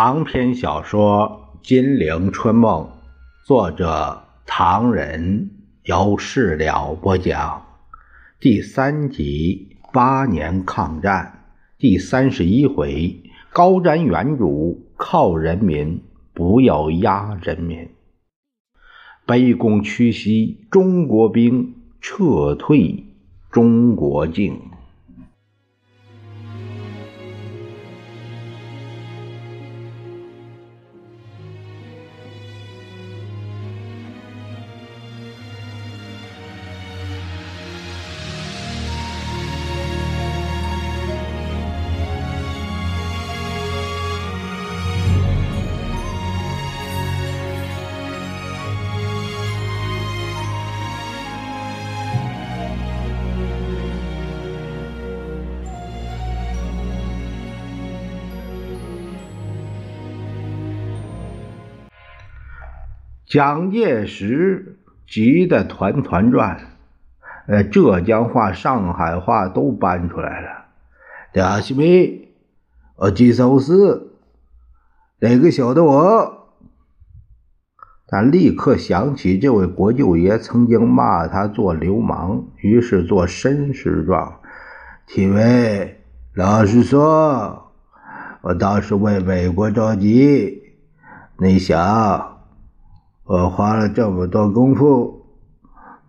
长篇小说《金陵春梦》，作者唐人，由事了播讲。第三集八年抗战第三十一回：高瞻远瞩，靠人民，不要压人民。卑躬屈膝，中国兵撤退，中国境。蒋介石急得团团转，呃，浙江话、上海话都搬出来了。大西妹，我吉首诗，哪个晓得我？他立刻想起这位国舅爷曾经骂他做流氓，于是做绅士状。体委，老实说，我倒是为美国着急。你想？我花了这么多功夫，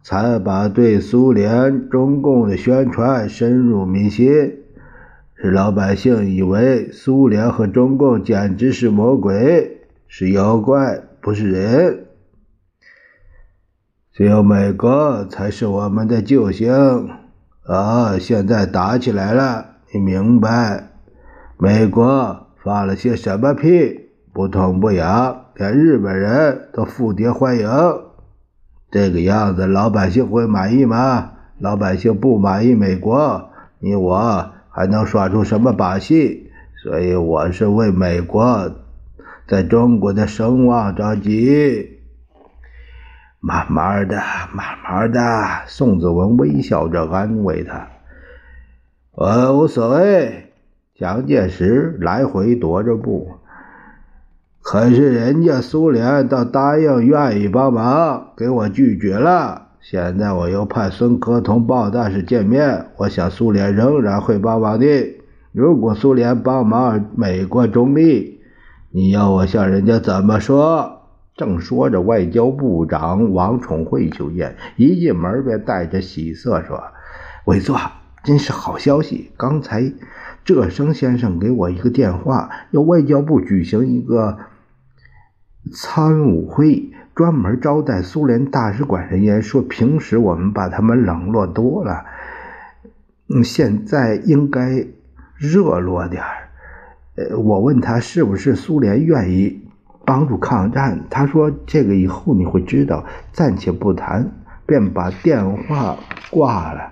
才把对苏联、中共的宣传深入民心，使老百姓以为苏联和中共简直是魔鬼，是妖怪，不是人。只有美国才是我们的救星啊！现在打起来了，你明白？美国放了些什么屁？不痛不痒。连日本人都附碟欢迎，这个样子老百姓会满意吗？老百姓不满意美国，你我还能耍出什么把戏？所以我是为美国在中国的声望着急。慢慢的，慢慢的，宋子文微笑着安慰他：“我无所谓。”蒋介石来回踱着步。可是人家苏联倒答应愿意帮忙，给我拒绝了。现在我又派孙科同鲍大使见面，我想苏联仍然会帮忙的。如果苏联帮忙，美国中立，你要我向人家怎么说？正说着，外交部长王宠惠求见，一进门便带着喜色说：“委座，真是好消息！刚才浙生先生给我一个电话，要外交部举行一个。”参武会专门招待苏联大使馆人员，说平时我们把他们冷落多了，嗯，现在应该热络点儿呃，我问他是不是苏联愿意帮助抗战，他说这个以后你会知道，暂且不谈，便把电话挂了。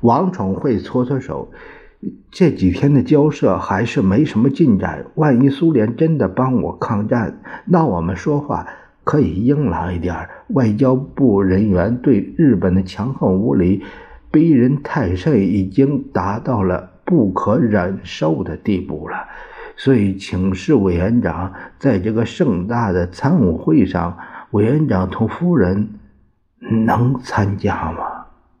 王宠惠搓搓手。这几天的交涉还是没什么进展。万一苏联真的帮我抗战，那我们说话可以硬朗一点。外交部人员对日本的强横无理、逼人太甚，已经达到了不可忍受的地步了。所以，请示委员长，在这个盛大的参武会上，委员长同夫人能参加吗？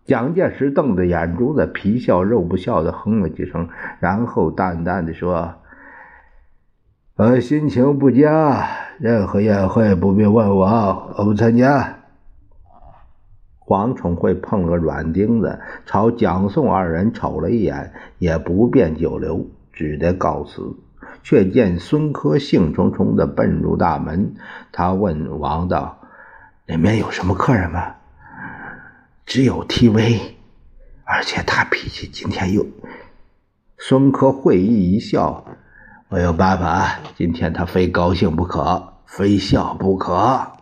蒋介石瞪着眼珠子，皮笑肉不笑的哼了几声，然后淡淡的说：“我心情不佳，任何宴会不必问我，我不参加。”黄宠惠碰了个软钉子，朝蒋宋二人瞅了一眼，也不便久留，只得告辞。却见孙科兴冲冲的奔入大门，他问王道：“里面有什么客人吗？”只有 TV，而且他脾气今天又……孙科会意一笑：“我有办法，今天他非高兴不可，非笑不可。”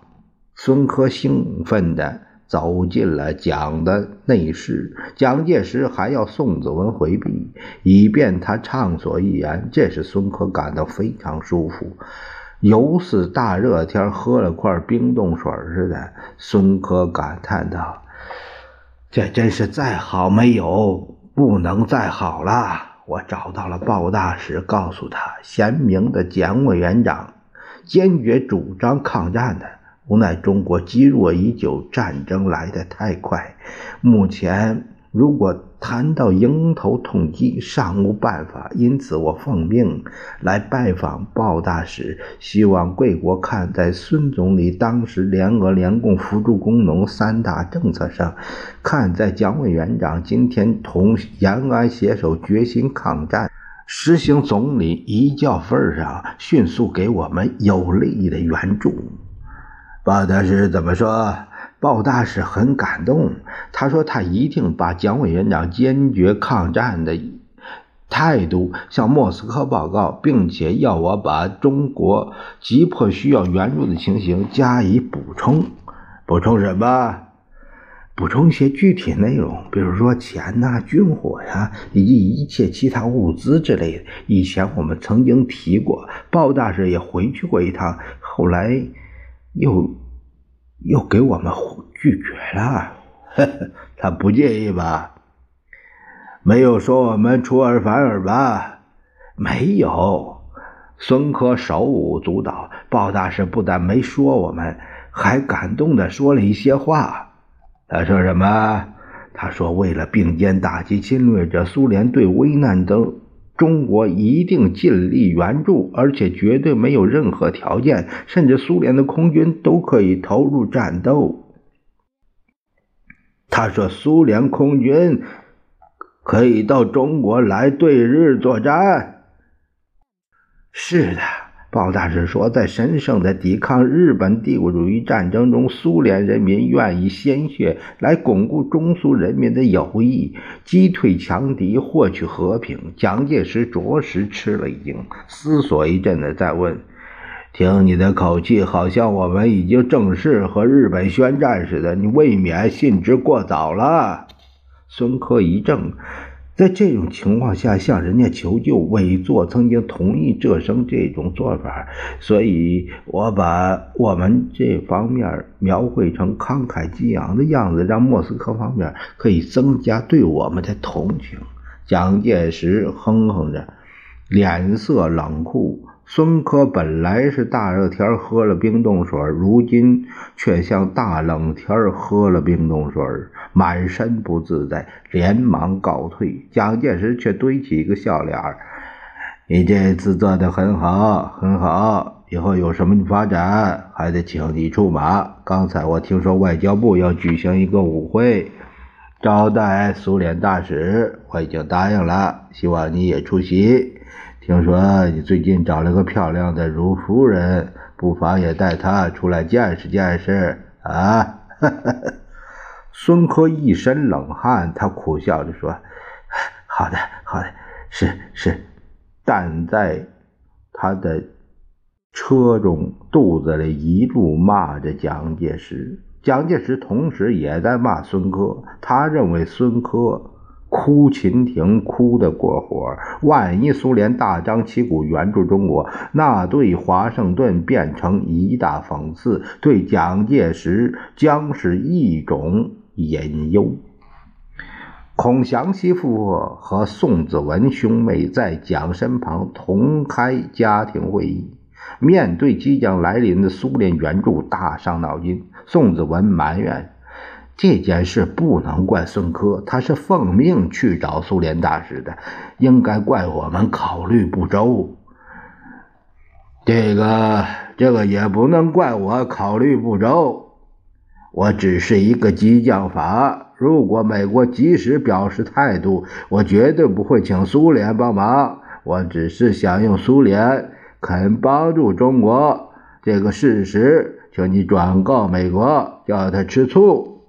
孙科兴奋的走进了蒋的内室，蒋介石还要宋子文回避，以便他畅所欲言。这时孙科感到非常舒服，犹似大热天喝了块冰冻水似的。孙科感叹道。这真是再好没有，不能再好了。我找到了鲍大使，告诉他，贤明的蒋委员长坚决主张抗战的，无奈中国积弱已久，战争来得太快，目前。如果谈到迎头痛击，尚无办法，因此我奉命来拜访鲍大使，希望贵国看在孙总理当时联俄联共扶助工农三大政策上，看在蒋委员长今天同延安携手决心抗战、实行总理遗教份上，迅速给我们有力的援助。鲍大使怎么说？鲍大使很感动，他说他一定把蒋委员长坚决抗战的态度向莫斯科报告，并且要我把中国急迫需要援助的情形加以补充。补充什么？补充一些具体内容，比如说钱呐、军火呀，以及一切其他物资之类的。以前我们曾经提过，鲍大使也回去过一趟，后来又。又给我们拒绝了，呵 呵他不介意吧？没有说我们出尔反尔吧？没有。孙科手舞足蹈，鲍大师不但没说我们，还感动的说了一些话。他说什么？他说为了并肩打击侵略者苏联，对危难的。中国一定尽力援助，而且绝对没有任何条件，甚至苏联的空军都可以投入战斗。他说：“苏联空军可以到中国来对日作战。”是的。鲍大使说，在神圣的抵抗日本帝国主义战争中，苏联人民愿意鲜血来巩固中苏人民的友谊，击退强敌，获取和平。蒋介石着实吃了一惊，思索一阵子，再问：“听你的口气，好像我们已经正式和日本宣战似的，你未免信之过早了。”孙科一怔。在这种情况下向人家求救，伪作曾经同意这声这种做法，所以我把我们这方面描绘成慷慨激昂的样子，让莫斯科方面可以增加对我们的同情。蒋介石哼哼着，脸色冷酷。孙科本来是大热天喝了冰冻水，如今却像大冷天喝了冰冻水，满身不自在，连忙告退。蒋介石却堆起一个笑脸儿你这次做的很好，很好，以后有什么发展，还得请你出马。刚才我听说外交部要举行一个舞会，招待苏联大使，我已经答应了，希望你也出席。听说你最近找了个漂亮的如夫人，不妨也带她出来见识见识啊！孙科一身冷汗，他苦笑着说：“好的，好的，是是。”但在他的车中，肚子里一路骂着蒋介石。蒋介石同时也在骂孙科，他认为孙科。哭秦廷哭得过火，万一苏联大张旗鼓援助中国，那对华盛顿变成一大讽刺，对蒋介石将是一种隐忧。孔祥熙夫妇和宋子文兄妹在蒋身旁同开家庭会议，面对即将来临的苏联援助，大伤脑筋。宋子文埋怨。这件事不能怪孙科，他是奉命去找苏联大使的，应该怪我们考虑不周。这个，这个也不能怪我考虑不周，我只是一个激将法。如果美国及时表示态度，我绝对不会请苏联帮忙。我只是想用苏联肯帮助中国这个事实，请你转告美国，叫他吃醋。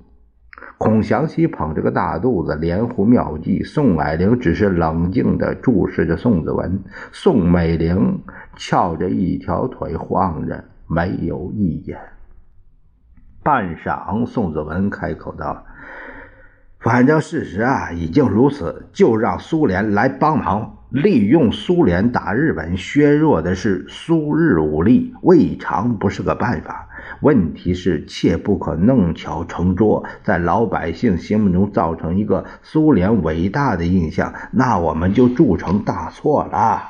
孔祥熙捧着个大肚子，连呼妙计。宋霭龄只是冷静地注视着宋子文。宋美龄翘着一条腿晃着，没有意见。半晌，宋子文开口道：“反正事实啊，已经如此，就让苏联来帮忙。”利用苏联打日本，削弱的是苏日武力，未尝不是个办法。问题是，切不可弄巧成拙，在老百姓心目中造成一个苏联伟大的印象，那我们就铸成大错了。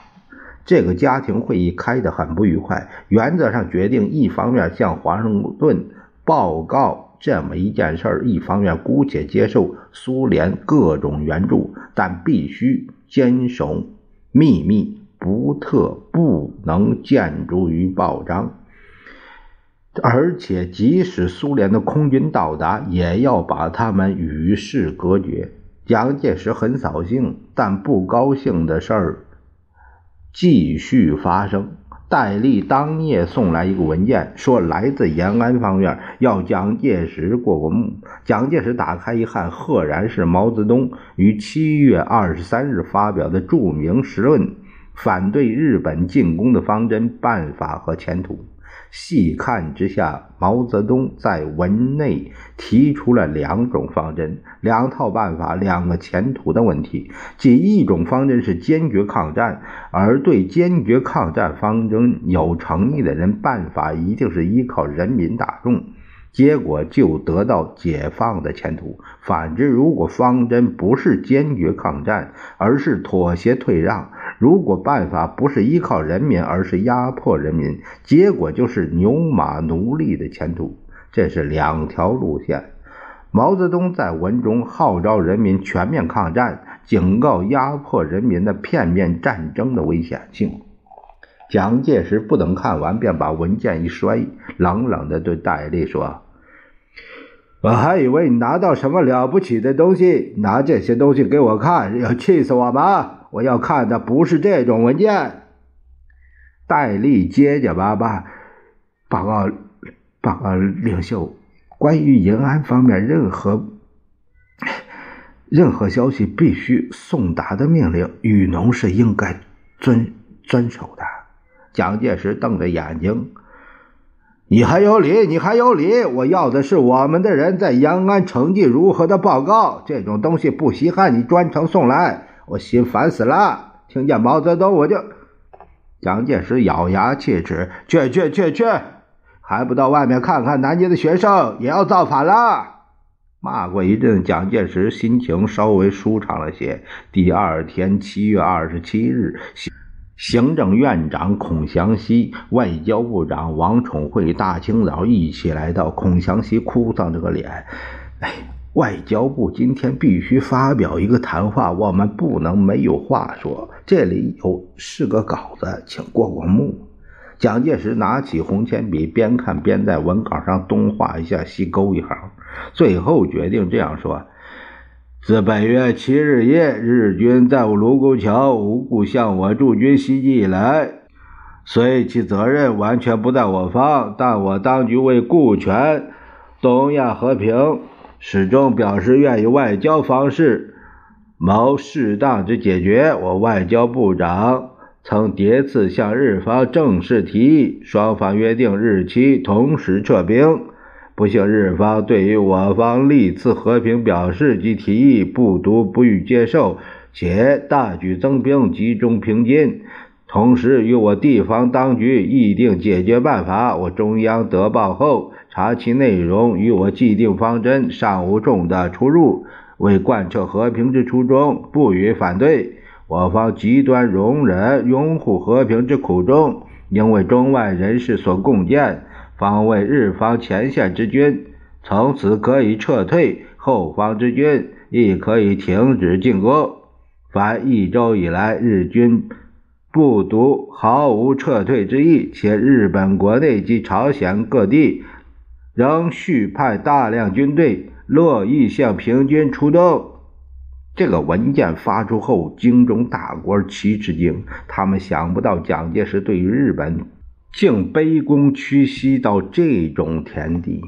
这个家庭会议开得很不愉快，原则上决定一方面向华盛顿报告这么一件事儿，一方面姑且接受苏联各种援助，但必须坚守秘密，不特不能见诸于报章。而且，即使苏联的空军到达，也要把他们与世隔绝。蒋介石很扫兴，但不高兴的事儿继续发生。戴笠当夜送来一个文件，说来自延安方面，要蒋介石过过目。蒋介石打开一看，赫然是毛泽东于七月二十三日发表的著名时论，反对日本进攻的方针、办法和前途。细看之下，毛泽东在文内提出了两种方针、两套办法、两个前途的问题。即一种方针是坚决抗战，而对坚决抗战方针有诚意的人，办法一定是依靠人民大众。结果就得到解放的前途。反之，如果方针不是坚决抗战，而是妥协退让；如果办法不是依靠人民，而是压迫人民，结果就是牛马奴隶的前途。这是两条路线。毛泽东在文中号召人民全面抗战，警告压迫人民的片面战争的危险性。蒋介石不等看完，便把文件一摔，冷冷地对戴笠说。我还以为你拿到什么了不起的东西，拿这些东西给我看，要气死我吗？我要看的不是这种文件。戴笠结结巴巴报告报告领袖，关于延安方面任何任何消息，必须送达的命令，雨农是应该遵遵守的。蒋介石瞪着眼睛。你还有理，你还有理！我要的是我们的人在延安成绩如何的报告，这种东西不稀罕，你专程送来，我心烦死了。听见毛泽东，我就……蒋介石咬牙切齿：“去去去去，还不到外面看看，南京的学生也要造反了！”骂过一阵，蒋介石心情稍微舒畅了些。第二天，七月二十七日。行政院长孔祥熙、外交部长王宠惠大清早一起来到。孔祥熙哭丧着个脸：“哎，外交部今天必须发表一个谈话，我们不能没有话说。这里有四个稿子，请过过目。”蒋介石拿起红铅笔，边看边在文稿上东画一下，西勾一行，最后决定这样说。自本月七日夜，日军在我卢沟桥无故向我驻军袭击以来，虽其责任完全不在我方，但我当局为顾全东亚和平，始终表示愿以外交方式谋适当之解决。我外交部长曾叠次向日方正式提议，双方约定日期，同时撤兵。不幸，日方对于我方历次和平表示及提议不独不予接受，且大举增兵，集中平津，同时与我地方当局议定解决办法。我中央得报后，查其内容与我既定方针尚无重大出入，为贯彻和平之初衷，不予反对。我方极端容忍拥护和平之苦衷，应为中外人士所共建。方为日方前线之军从此可以撤退，后方之军亦可以停止进攻。凡一周以来，日军不独毫无撤退之意，且日本国内及朝鲜各地仍续派大量军队，乐意向平津出动。这个文件发出后，京中大官齐吃惊，他们想不到蒋介石对于日本。竟卑躬屈膝到这种田地，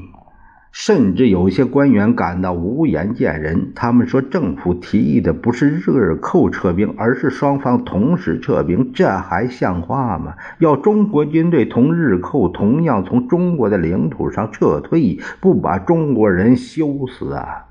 甚至有些官员感到无颜见人。他们说，政府提议的不是日寇撤兵，而是双方同时撤兵，这还像话吗？要中国军队同日寇同样从中国的领土上撤退，不把中国人羞死啊！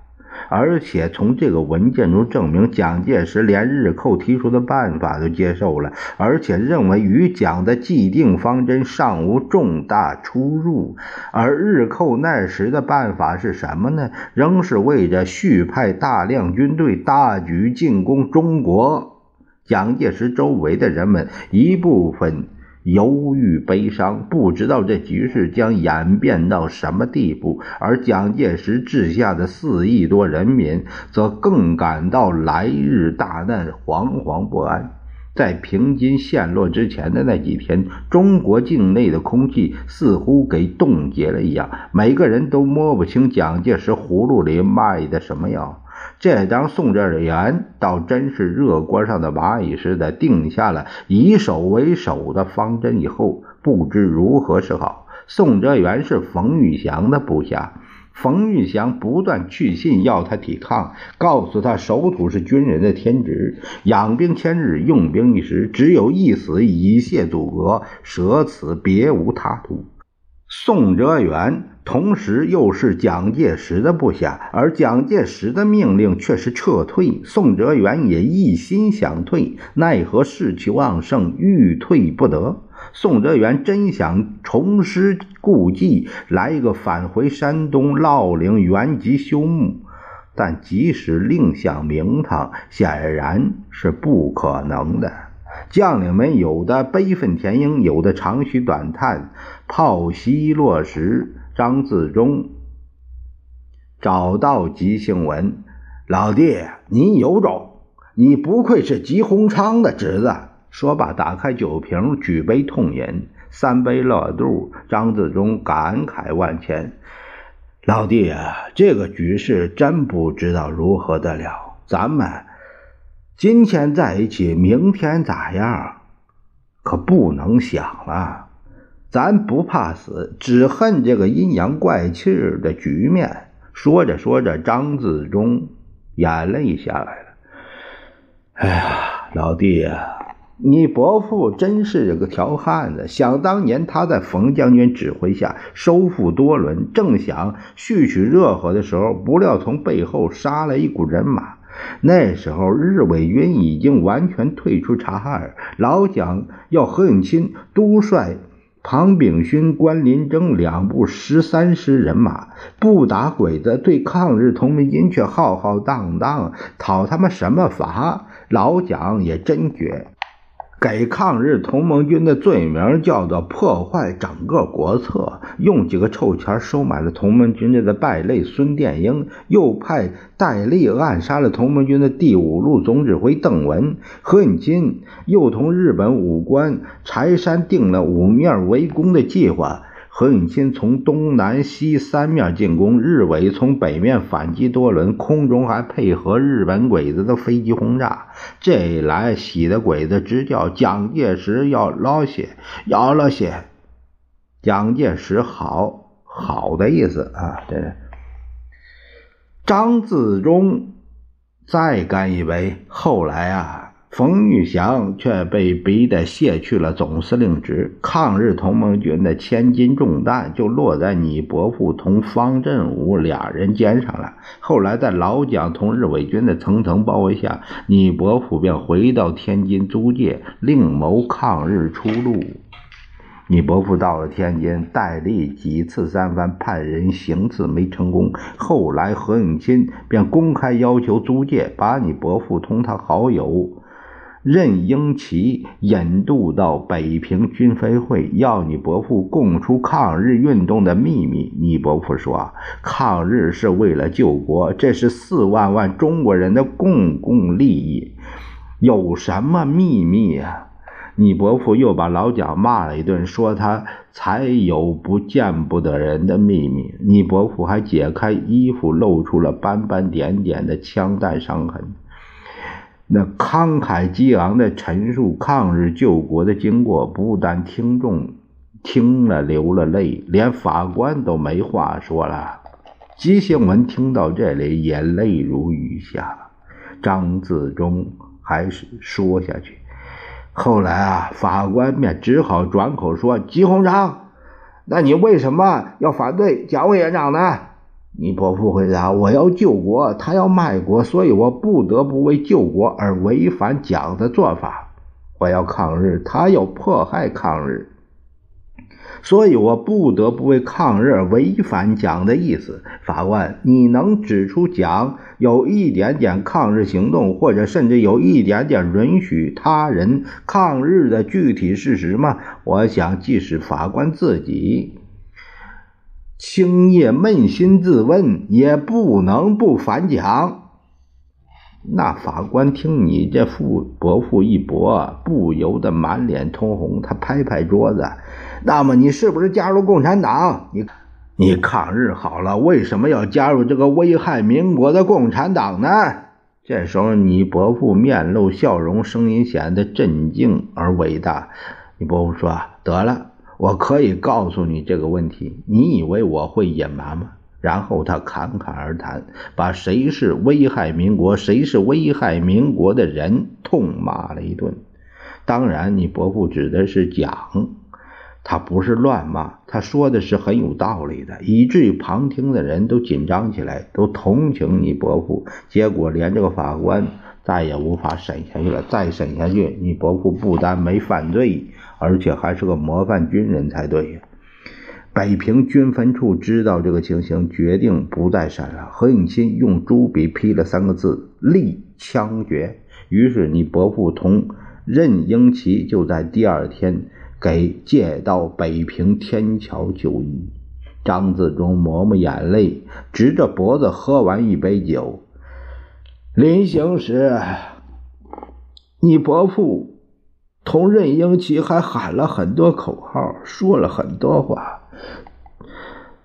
而且从这个文件中证明，蒋介石连日寇提出的办法都接受了，而且认为与蒋的既定方针尚无重大出入。而日寇那时的办法是什么呢？仍是为着续派大量军队，大举进攻中国。蒋介石周围的人们一部分。忧郁悲伤，不知道这局势将演变到什么地步；而蒋介石治下的四亿多人民，则更感到来日大难，惶惶不安。在平津陷落之前的那几天，中国境内的空气似乎给冻结了一样，每个人都摸不清蒋介石葫芦里卖的什么药。这当宋哲元倒真是热锅上的蚂蚁似的，定下了以守为守的方针以后，不知如何是好。宋哲元是冯玉祥的部下，冯玉祥不断去信要他抵抗，告诉他守土是军人的天职，养兵千日，用兵一时，只有一死以谢祖国，舍此别无他途。宋哲元同时又是蒋介石的部下，而蒋介石的命令却是撤退。宋哲元也一心想退，奈何士气旺盛，欲退不得。宋哲元真想重施故技，来一个返回山东烙陵原籍休沐，但即使另想名堂，显然是不可能的。将领们有的悲愤填膺，有的长吁短叹。炮袭落时，张自忠找到吉星文，老弟，你有种！你不愧是吉鸿昌的侄子。说罢，打开酒瓶，举杯痛饮，三杯落肚。张自忠感慨万千：“老弟啊，这个局势真不知道如何得了。咱们今天在一起，明天咋样？可不能想了。”咱不怕死，只恨这个阴阳怪气的局面。说着说着，张自忠眼泪下来了。哎呀，老弟呀，你伯父真是个条汉子。想当年，他在冯将军指挥下收复多伦，正想续取热河的时候，不料从背后杀了一股人马。那时候，日伪军已经完全退出察哈尔，老蒋要何应钦督率。庞炳勋、关林征两部十三师人马不打鬼子，对抗日同盟军却浩浩荡荡，讨他们什么伐？老蒋也真绝。给抗日同盟军的罪名叫做破坏整个国策，用几个臭钱收买了同盟军的败类孙殿英，又派戴笠暗杀了同盟军的第五路总指挥邓文，何应钦又同日本武官柴山定了五面围攻的计划。何应钦从东南西三面进攻，日伪从北面反击多伦，空中还配合日本鬼子的飞机轰炸。这一来，喜的鬼子直叫蒋介石要捞血，要了血。蒋介石好好的意思啊！这张自忠再干一杯。后来啊。冯玉祥却被逼得卸去了总司令职，抗日同盟军的千斤重担就落在你伯父同方振武俩人肩上了。后来在老蒋同日伪军的层层包围下，你伯父便回到天津租界，另谋抗日出路。你伯父到了天津，戴笠几次三番派人行刺没成功，后来何应钦便公开要求租界把你伯父同他好友。任英奇引渡到北平军飞会，要你伯父供出抗日运动的秘密。你伯父说：“抗日是为了救国，这是四万万中国人的公共利益，有什么秘密呀？”你伯父又把老蒋骂了一顿，说他才有不见不得人的秘密。你伯父还解开衣服，露出了斑斑点点的枪弹伤痕。那慷慨激昂的陈述抗日救国的经过，不但听众听了流了泪，连法官都没话说了。吉兴文听到这里也泪如雨下。张自忠还是说下去。后来啊，法官便只好转口说：“吉鸿昌，那你为什么要反对蒋委员长呢？”你伯父回答：“我要救国，他要卖国，所以我不得不为救国而违反蒋的做法。我要抗日，他要迫害抗日，所以我不得不为抗日而违反蒋的意思。”法官，你能指出蒋有一点点抗日行动，或者甚至有一点点允许他人抗日的具体事实吗？我想，即使法官自己。青叶扪心自问，也不能不反蒋。那法官听你这父伯父一驳，不由得满脸通红。他拍拍桌子：“那么你是不是加入共产党？你你抗日好了，为什么要加入这个危害民国的共产党呢？”这时候，你伯父面露笑容，声音显得镇静而伟大。你伯父说：“得了。”我可以告诉你这个问题，你以为我会隐瞒吗？然后他侃侃而谈，把谁是危害民国、谁是危害民国的人痛骂了一顿。当然，你伯父指的是蒋，他不是乱骂，他说的是很有道理的，以至于旁听的人都紧张起来，都同情你伯父。结果连这个法官再也无法审下去了，再审下去，你伯父不但没犯罪。而且还是个模范军人才对呀！北平军分处知道这个情形，决定不再审了。何应钦用朱笔批了三个字：“立枪决。”于是，你伯父同任英奇就在第二天给借到北平天桥就医。张自忠抹抹眼泪，直着脖子喝完一杯酒。临行时，你伯父。同任英奇还喊了很多口号，说了很多话，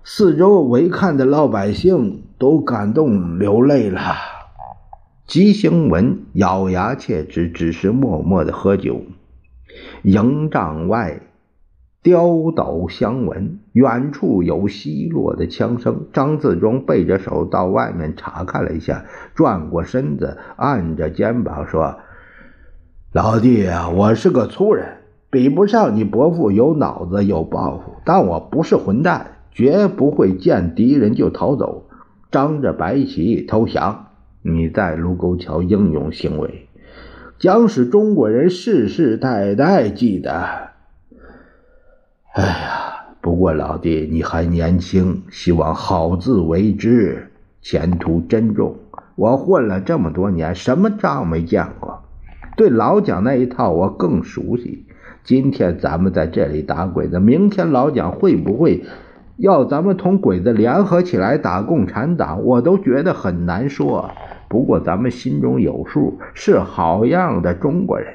四周围看的老百姓都感动流泪了。吉星文咬牙切齿，只是默默的喝酒。营帐外刁斗相闻，远处有稀落的枪声。张自忠背着手到外面查看了一下，转过身子，按着肩膀说。老弟啊，我是个粗人，比不上你伯父有脑子有抱负，但我不是混蛋，绝不会见敌人就逃走，张着白旗投降。你在卢沟桥英勇行为，将使中国人世世代代记得。哎呀，不过老弟你还年轻，希望好自为之，前途珍重。我混了这么多年，什么仗没见过。对老蒋那一套我更熟悉。今天咱们在这里打鬼子，明天老蒋会不会要咱们同鬼子联合起来打共产党？我都觉得很难说。不过咱们心中有数，是好样的中国人，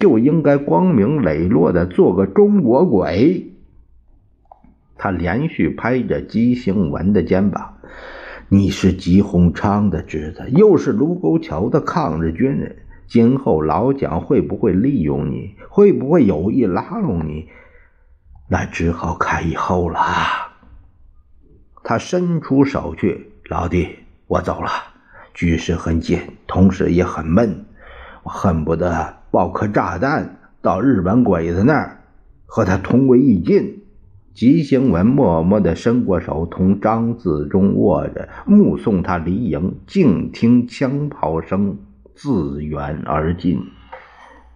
就应该光明磊落的做个中国鬼。他连续拍着姬兴文的肩膀：“你是吉鸿昌的侄子，又是卢沟桥的抗日军人。”今后老蒋会不会利用你？会不会有意拉拢你？那只好看以后了。他伸出手去，老弟，我走了。局势很紧，同时也很闷，我恨不得抱颗炸弹到日本鬼子那儿，和他同归于尽。吉星文默默地伸过手，同张自忠握着，目送他离营，静听枪炮声。自远而近，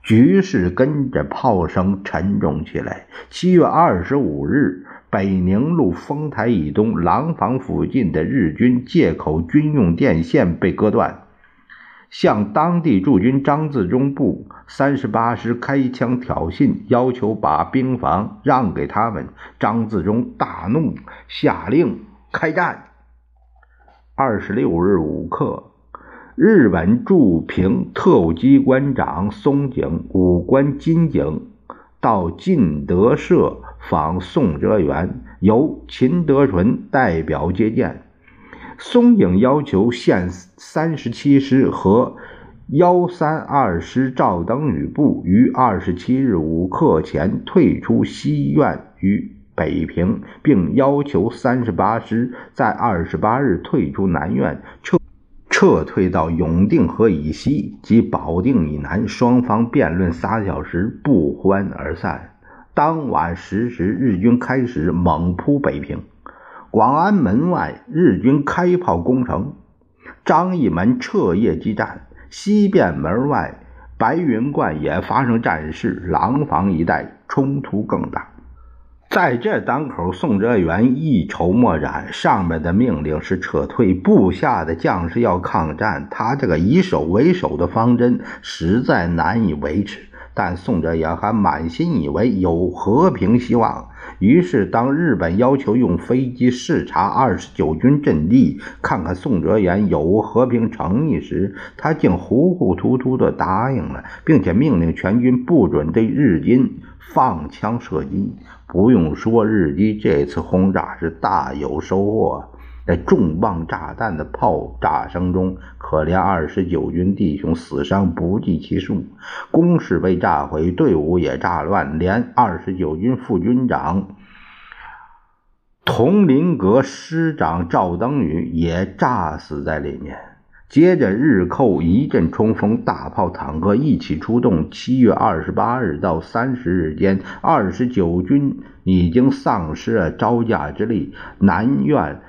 局势跟着炮声沉重起来。七月二十五日，北宁路丰台以东廊坊附近的日军借口军用电线被割断，向当地驻军张自忠部三十八师开枪挑衅，要求把兵房让给他们。张自忠大怒，下令开战。二十六日午刻。日本驻平特务机关长松井、武官金井到进德社访宋哲元，由秦德纯代表接见。松井要求现三十七师和幺三二师赵登禹部于二十七日午刻前退出西苑与北平，并要求三十八师在二十八日退出南苑撤。撤退到永定河以西及保定以南，双方辩论仨小时，不欢而散。当晚十时，日军开始猛扑北平。广安门外，日军开炮攻城，张义门彻夜激战；西便门外，白云观也发生战事，廊坊一带冲突更大。在这当口，宋哲元一筹莫展。上面的命令是撤退，部下的将士要抗战。他这个以守为守的方针实在难以维持。但宋哲元还满心以为有和平希望。于是，当日本要求用飞机视察二十九军阵地，看看宋哲元有无和平诚意时，他竟糊糊涂涂地答应了，并且命令全军不准对日军放枪射击。不用说，日机这次轰炸是大有收获。在重磅炸弹的炮炸声中，可怜二十九军弟兄死伤不计其数，工事被炸毁，队伍也炸乱，连二十九军副军长佟麟阁师长赵登禹也炸死在里面。接着，日寇一阵冲锋，大炮、坦克一起出动。七月二十八日到三十日间，二十九军已经丧失了招架之力，南苑、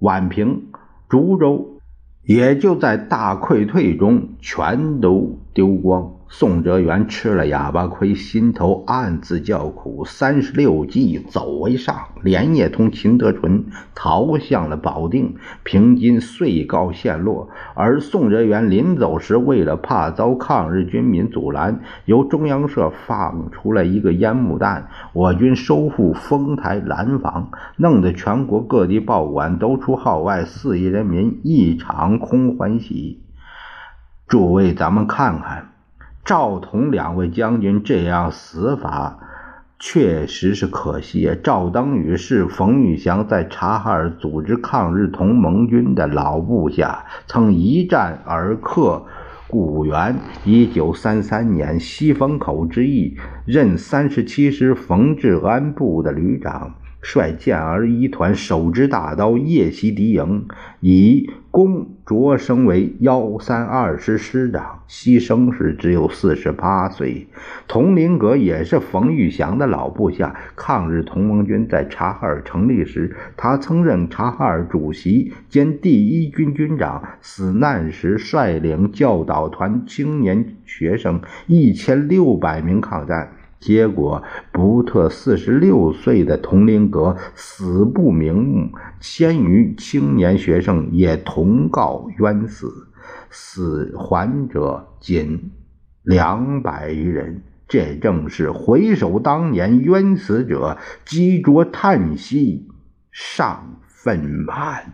宛平、株洲也就在大溃退中全都丢光。宋哲元吃了哑巴亏，心头暗自叫苦。三十六计，走为上，连夜同秦德纯逃向了保定。平津遂告陷落。而宋哲元临走时，为了怕遭抗日军民阻拦，由中央社放出了一个烟幕弹：我军收复丰台、兰坊，弄得全国各地报馆都出号外，四亿人民一场空欢喜。诸位，咱们看看。赵同两位将军这样死法，确实是可惜。赵登禹是冯玉祥在察哈尔组织抗日同盟军的老部下，曾一战而克古原。一九三三年西风口之役，任三十七师冯治安部的旅长。率健儿一团手执大刀夜袭敌营，以攻擢升为幺三二师师长，牺牲时只有四十八岁。佟麟阁也是冯玉祥的老部下。抗日同盟军在察哈尔成立时，他曾任察哈尔主席兼第一军军长。死难时率领教导团青年学生一千六百名抗战。结果，不特四十六岁的佟麟阁死不瞑目，千余青年学生也同告冤死，死还者仅两百余人。这正是回首当年，冤死者积浊叹息，尚愤懑。